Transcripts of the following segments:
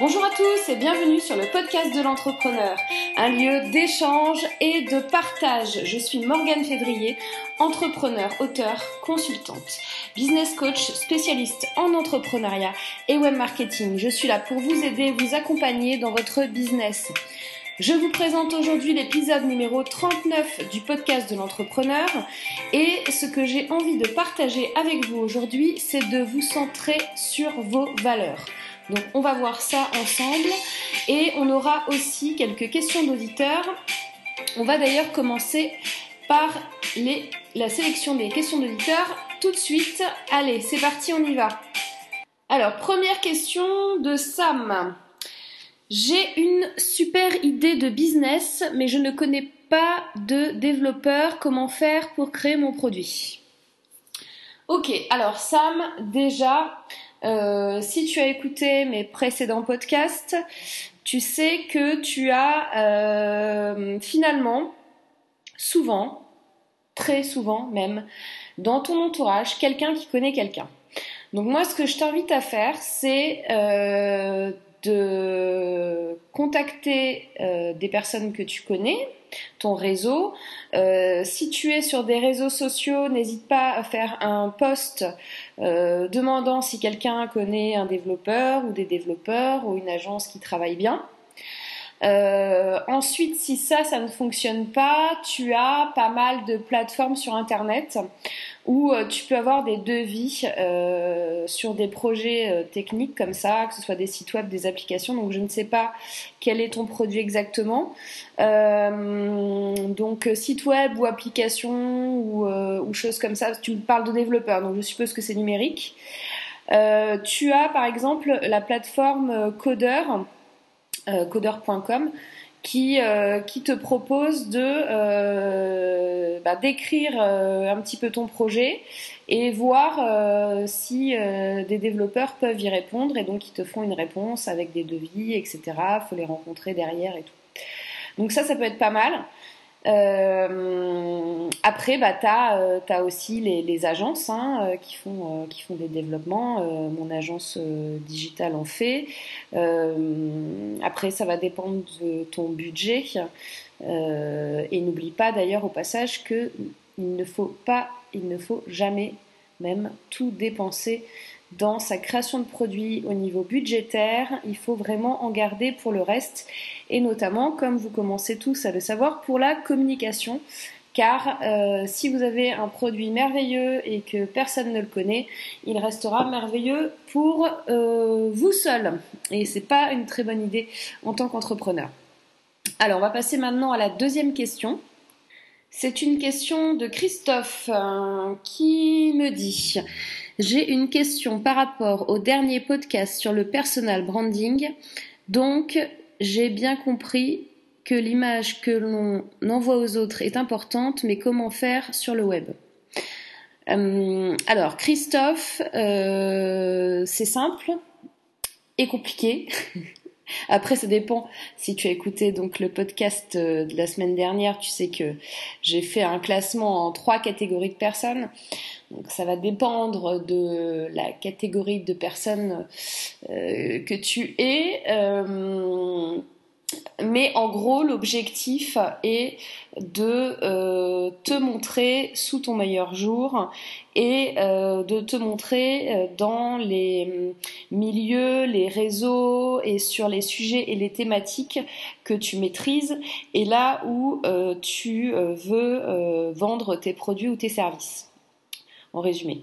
Bonjour à tous et bienvenue sur le podcast de l'entrepreneur, un lieu d'échange et de partage. Je suis Morgane Février, entrepreneur, auteur, consultante, business coach, spécialiste en entrepreneuriat et web marketing. Je suis là pour vous aider, vous accompagner dans votre business. Je vous présente aujourd'hui l'épisode numéro 39 du podcast de l'entrepreneur et ce que j'ai envie de partager avec vous aujourd'hui, c'est de vous centrer sur vos valeurs. Donc on va voir ça ensemble et on aura aussi quelques questions d'auditeurs. On va d'ailleurs commencer par la sélection des questions d'auditeurs tout de suite. Allez, c'est parti, on y va. Alors, première question de Sam. J'ai une super idée de business, mais je ne connais pas de développeur. Comment faire pour créer mon produit Ok, alors Sam, déjà, euh, si tu as écouté mes précédents podcasts, tu sais que tu as euh, finalement, souvent, très souvent même, dans ton entourage, quelqu'un qui connaît quelqu'un. Donc moi, ce que je t'invite à faire, c'est euh, de contacter des personnes que tu connais, ton réseau. Euh, si tu es sur des réseaux sociaux, n'hésite pas à faire un post euh, demandant si quelqu'un connaît un développeur ou des développeurs ou une agence qui travaille bien. Euh, ensuite, si ça, ça ne fonctionne pas, tu as pas mal de plateformes sur Internet où euh, tu peux avoir des devis euh, sur des projets euh, techniques comme ça, que ce soit des sites web, des applications. Donc, je ne sais pas quel est ton produit exactement. donc, site web ou application ou, ou choses comme ça. Tu me parles de développeurs, donc je suppose que c'est numérique. tu as par exemple la plateforme Coder coder.com qui, euh, qui te propose de euh, bah, d'écrire un petit peu ton projet et voir si des développeurs peuvent y répondre et donc ils te font une réponse avec des devis, etc. Faut les rencontrer derrière et tout. Donc ça, ça peut être pas mal. Euh, après, bah, tu as, euh, aussi les, agences hein, euh, qui, font, qui font des développements. mon agence digitale en fait. après, ça va dépendre de ton budget. et n'oublie pas d'ailleurs au passage que il ne faut pas, il ne faut jamais même tout dépenser dans sa création de produits au niveau budgétaire, il faut vraiment en garder pour le reste et notamment, comme vous commencez tous à le savoir, pour la communication. Car euh, si vous avez un produit merveilleux et que personne ne le connaît, il restera merveilleux pour euh, vous seul. Et c'est pas une très bonne idée en tant qu'entrepreneur. Alors, on va passer maintenant à la deuxième question. C'est une question de Christophe euh, qui me dit j'ai une question par rapport au dernier podcast sur le personal branding. Donc, j'ai bien compris que l'image que l'on envoie aux autres est importante, mais comment faire sur le web? Euh, Alors, Christophe, euh, c'est simple et compliqué. Après, ça dépend. Si tu as écouté donc le podcast euh, de la semaine dernière, tu sais que j'ai fait un classement en trois catégories de personnes. Donc ça va dépendre de la catégorie de personnes euh, que tu es. Euh, mais en gros, l'objectif est de euh, te montrer sous ton meilleur jour et de te montrer dans les milieux, les réseaux et sur les sujets et les thématiques que tu maîtrises et là où tu veux vendre tes produits ou tes services en résumé.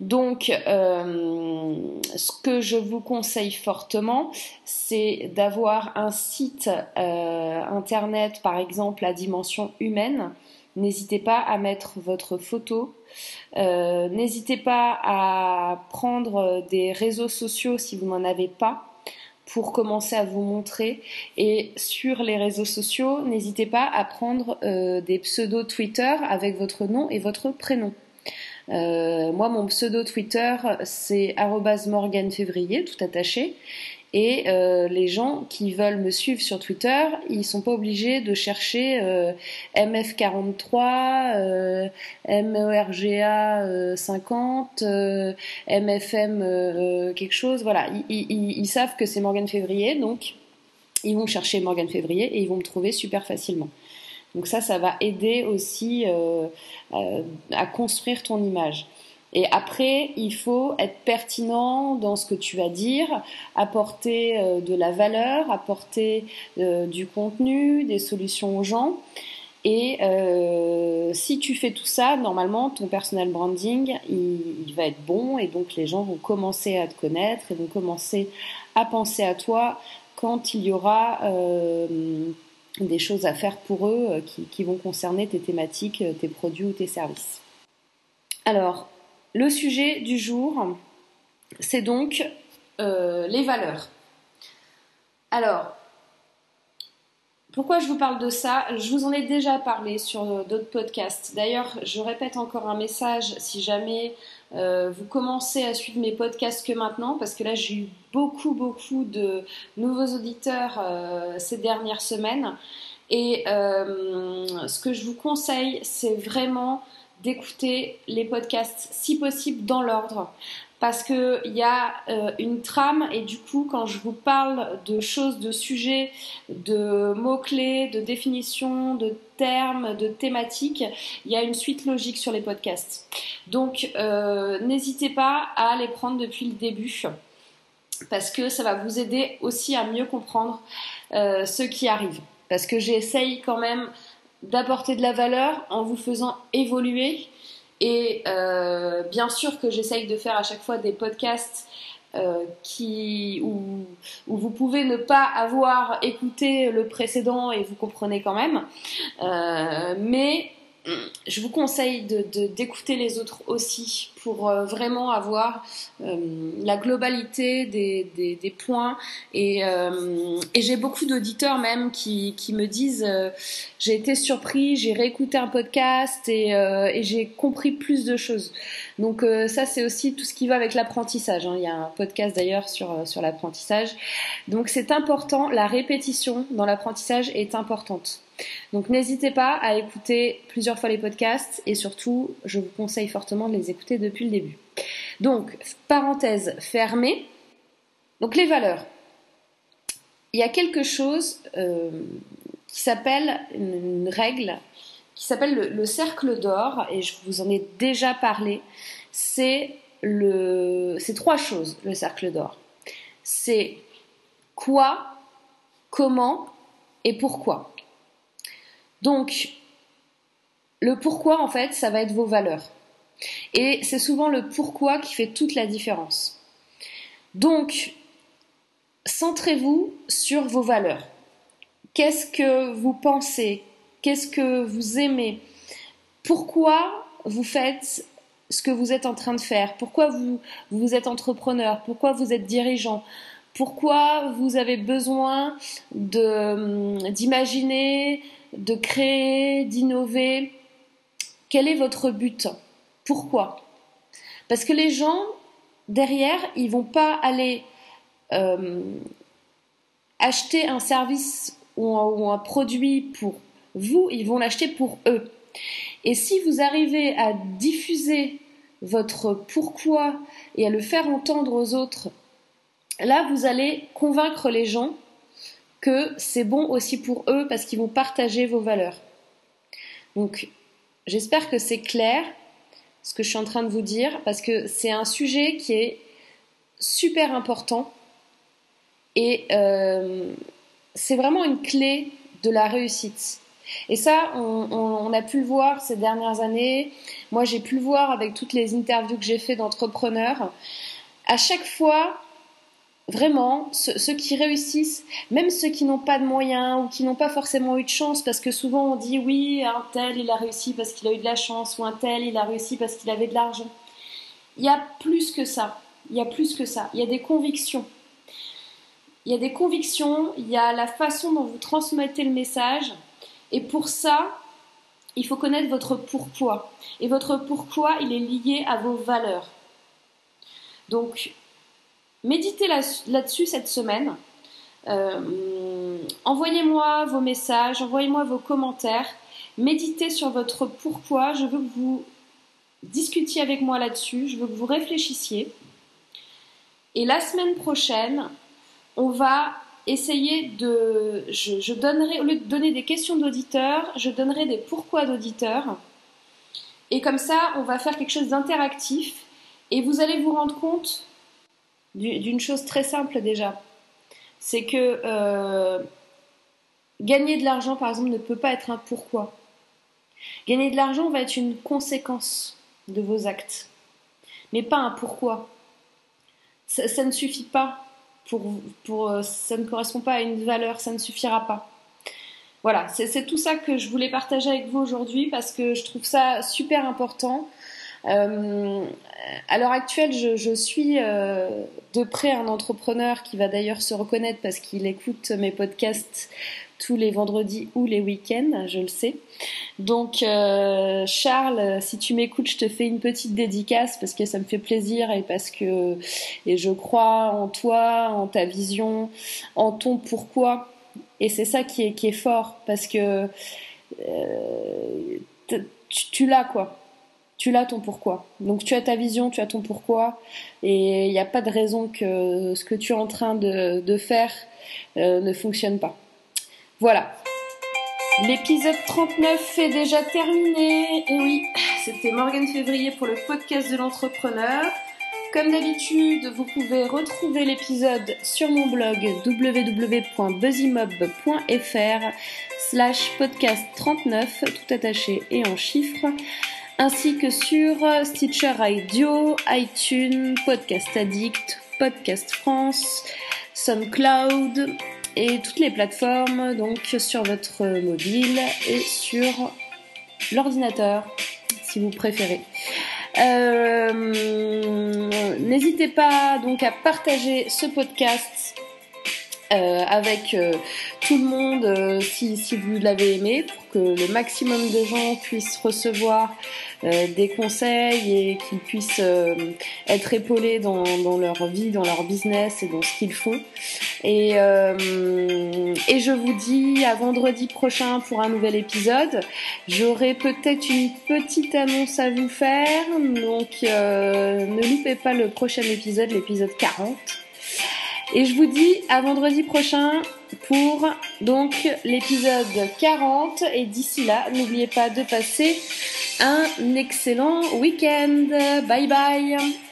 Donc, euh, ce que je vous conseille fortement, c'est d'avoir un site euh, internet, par exemple, à dimension humaine. N'hésitez pas à mettre votre photo. Euh, n'hésitez pas à prendre des réseaux sociaux si vous n'en avez pas pour commencer à vous montrer. Et sur les réseaux sociaux, n'hésitez pas à prendre des pseudos Twitter avec votre nom et votre prénom. Moi, mon pseudo Twitter, c'est @morganfévrier, tout attaché. Et euh, les gens qui veulent me suivre sur Twitter, ils sont pas obligés de chercher euh, MF43, euh, MERGA 50, MFM quelque chose. Voilà, ils, ils, ils savent que c'est Morgan Février, donc ils vont chercher Morgan Février et ils vont me trouver super facilement. Donc ça, ça va aider aussi à construire ton image. Et après, il faut être pertinent dans ce que tu vas dire, apporter euh, de la valeur, apporter euh, du contenu, des solutions aux gens. Et euh, si tu fais tout ça, normalement, ton personal branding, il, va être bon et donc les gens vont commencer à te connaître et vont commencer à penser à toi quand il y aura des choses à faire pour eux qui, qui vont concerner tes thématiques, tes produits ou tes services. Alors, le sujet du jour, c'est donc euh, les valeurs. Alors, pourquoi je vous parle de ça? Je vous en ai déjà parlé sur d'autres podcasts. D'ailleurs, je répète encore un message si jamais euh, vous commencez à suivre mes podcasts que maintenant, parce que là j'ai eu beaucoup beaucoup de nouveaux auditeurs euh, ces dernières semaines. Et ce que je vous conseille, c'est vraiment d'écouter les podcasts si possible dans l'ordre parce qu'il y a euh, une trame et du coup quand je vous parle de choses, de sujets, de mots-clés, de définitions, de termes, de thématiques, il y a une suite logique sur les podcasts. Donc euh, n'hésitez pas à les prendre depuis le début parce que ça va vous aider aussi à mieux comprendre euh, ce qui arrive. Parce que j'essaye quand même d'apporter de la valeur en vous faisant évoluer. Et euh, bien sûr que j'essaye de faire à chaque fois des podcasts euh, qui, où, vous pouvez ne pas avoir écouté le précédent et vous comprenez quand même. Euh, mais je vous conseille d'écouter de, les autres aussi pour euh, vraiment avoir euh, la globalité des, des, points. Et, euh, et j'ai beaucoup d'auditeurs même qui, qui, me disent j'ai été surpris, j'ai réécouté un podcast et, et j'ai compris plus de choses. Donc ça c'est aussi tout ce qui va avec l'apprentissage. Hein. Il y a un podcast d'ailleurs sur, sur l'apprentissage. Donc c'est important, la répétition dans l'apprentissage est importante. Donc n'hésitez pas à écouter plusieurs fois les podcasts et surtout, je vous conseille fortement de les écouter depuis le début. Donc, parenthèse fermée. Donc les valeurs. Il y a quelque chose euh, qui s'appelle une, règle qui s'appelle le, cercle d'or et je vous en ai déjà parlé. C'est le, c'est trois choses le cercle d'or. C'est quoi, comment et pourquoi. Donc, le pourquoi, en fait, ça va être vos valeurs. Et c'est souvent le pourquoi qui fait toute la différence. Donc, centrez-vous sur vos valeurs. Qu'est-ce que vous pensez Qu'est-ce que vous aimez? Pourquoi vous faites ce que vous êtes en train de faire? Pourquoi vous, vous êtes entrepreneur? Pourquoi vous êtes dirigeant? Pourquoi vous avez besoin d'imaginer de créer, d'innover? Quel est votre but? Pourquoi? Parce que les gens, derrière, ils vont pas aller euh, acheter un service ou un, produit pour vous, ils vont l'acheter pour eux. Et si vous arrivez à diffuser votre pourquoi et à le faire entendre aux autres, là, vous allez convaincre les gens que c'est bon aussi pour eux parce qu'ils vont partager vos valeurs. Donc, j'espère que c'est clair ce que je suis en train de vous dire parce que c'est un sujet qui est super important et euh, c'est vraiment une clé de la réussite. Et ça, on, a pu le voir ces dernières années. Moi, j'ai pu le voir avec toutes les interviews que j'ai fait d'entrepreneurs. À chaque fois, vraiment, ceux, qui réussissent, même ceux qui n'ont pas de moyens ou qui n'ont pas forcément eu de chance, parce que souvent on dit oui, un tel il a réussi parce qu'il a eu de la chance, ou un tel il a réussi parce qu'il avait de l'argent. Il y a plus que ça. Il y a plus que ça. Il y a des convictions. Il y a des convictions, il y a la façon dont vous transmettez le message. Et pour ça, il faut connaître votre pourquoi. Et votre pourquoi, il est lié à vos valeurs. Donc, méditez là-dessus cette semaine. Euh, envoyez-moi vos messages, envoyez-moi vos commentaires. Méditez sur votre pourquoi. Je veux que vous discutiez avec moi là-dessus. Je veux que vous réfléchissiez. Et la semaine prochaine, on va essayer de. Je, donnerai, au lieu de donner des questions d'auditeurs, je donnerai des pourquoi d'auditeurs. Et comme ça, on va faire quelque chose d'interactif. Et vous allez vous rendre compte d'une chose très simple déjà. C'est que euh, gagner de l'argent, par exemple, ne peut pas être un pourquoi. Gagner de l'argent va être une conséquence de vos actes, mais pas un pourquoi. ça ne suffit pas pour, euh, ça ne correspond pas à une valeur, ça ne suffira pas. Voilà, c'est tout ça que je voulais partager avec vous aujourd'hui parce que je trouve ça super important. Euh, à l'heure actuelle, je, suis euh, de près un entrepreneur qui va d'ailleurs se reconnaître parce qu'il écoute mes podcasts tous les vendredis ou les week-ends, je le sais. Donc euh, Charles, si tu m'écoutes, je te fais une petite dédicace parce que ça me fait plaisir et parce que et je crois en toi, en ta vision, en ton pourquoi. Et c'est ça qui est, qui est fort parce que euh, tu, l'as quoi. Tu l'as ton pourquoi. Donc tu as ta vision, tu as ton pourquoi. Et il n'y a pas de raison que ce que tu es en train de, faire euh, ne fonctionne pas. Voilà. L'épisode 39 est déjà terminé. Et oui, c'était Morgane Février pour le podcast de l'entrepreneur. Comme d'habitude, vous pouvez retrouver l'épisode sur mon blog www.buzzymob.fr slash podcast 39, tout attaché et en chiffres, ainsi que sur Stitcher Radio, iTunes, Podcast Addict, Podcast France, SoundCloud, et toutes les plateformes donc sur votre mobile et sur l'ordinateur si vous préférez. Euh, n'hésitez pas donc à partager ce podcast euh, avec euh, tout le monde si, vous l'avez aimé pour que le maximum de gens puissent recevoir des conseils et qu'ils puissent euh, être épaulés dans, dans, leur vie, dans leur business et dans ce qu'ils font. Et, euh, et je vous dis à vendredi prochain pour un nouvel épisode. J'aurai peut-être une petite annonce à vous faire, donc ne loupez pas le prochain épisode, l'épisode 40. Et je vous dis à vendredi prochain pour donc l'épisode 40. Et d'ici là, n'oubliez pas de passer un excellent week-end. Bye bye